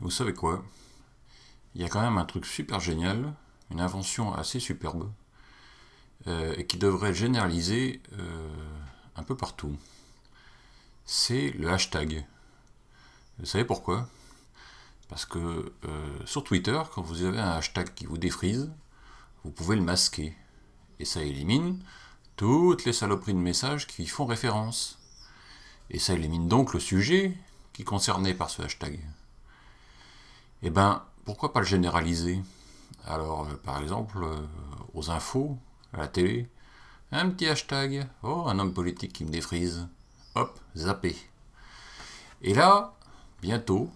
Vous savez quoi? Il y a quand même un truc super génial, une invention assez superbe, euh, et qui devrait être généralisée euh, un peu partout. C'est le hashtag. Vous savez pourquoi? Parce que euh, sur Twitter, quand vous avez un hashtag qui vous défrise, vous pouvez le masquer. Et ça élimine toutes les saloperies de messages qui y font référence. Et ça élimine donc le sujet qui est concerné par ce hashtag. Eh ben, pourquoi pas le généraliser? Alors, euh, par exemple, euh, aux infos, à la télé, un petit hashtag, oh, un homme politique qui me défrise, hop, zappé. Et là, bientôt,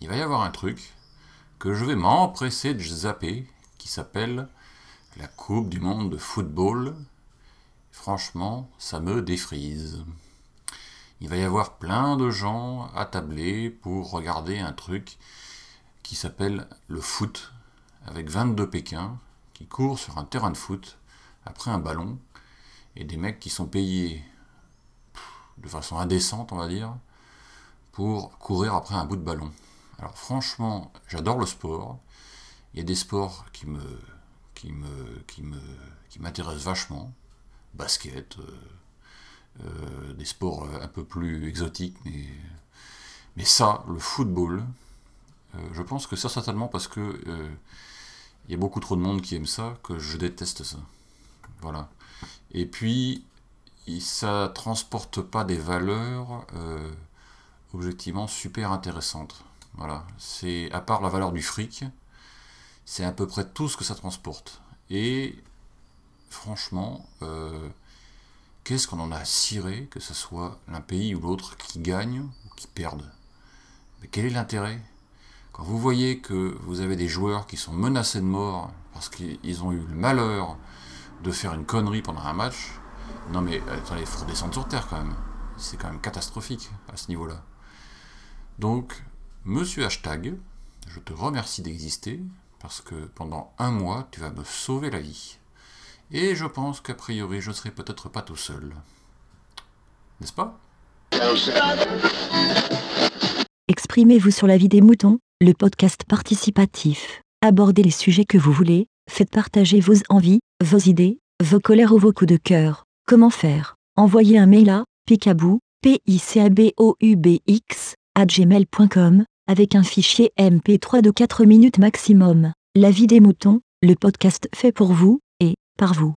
il va y avoir un truc que je vais m'empresser de zapper, qui s'appelle la Coupe du Monde de football. Franchement, ça me défrise. Il va y avoir plein de gens attablés pour regarder un truc qui s'appelle le foot, avec 22 Pékins qui courent sur un terrain de foot après un ballon, et des mecs qui sont payés de façon indécente, on va dire, pour courir après un bout de ballon. Alors franchement, j'adore le sport. Il y a des sports qui me qui me qui me qui m'intéressent vachement, basket, euh, euh, des sports un peu plus exotiques, mais ça, le football, euh, je pense que c'est certainement parce que euh, il y a beaucoup trop de monde qui aime ça que je déteste ça. Voilà. Et puis, ça transporte pas des valeurs euh, objectivement super intéressantes. Voilà. C'est à part la valeur du fric, c'est à peu près tout ce que ça transporte. Et franchement, qu'est-ce qu'on en a à cirer que ce soit l'un pays ou l'autre qui gagne ou qui perde? Mais quel est l'intérêt? Quand vous voyez que vous avez des joueurs qui sont menacés de mort parce qu'ils ont eu le malheur de faire une connerie pendant un match, non mais attendez, il faut descendre sur terre quand même. C'est quand même catastrophique à ce niveau-là. Donc, monsieur hashtag, je te remercie d'exister parce que pendant un mois, tu vas me sauver la vie. Et je pense qu'a priori, je ne serai peut-être pas tout seul. N'est-ce pas? Exprimez-vous sur la vie des moutons le podcast participatif. Abordez les sujets que vous voulez, faites partager vos envies, vos idées, vos colères ou vos coups de cœur. Comment faire? Envoyez un mail à picabou, p i c a b o u b x gmail.com avec un fichier MP3 de 4 minutes maximum. La vie des moutons, le podcast fait pour vous par vous.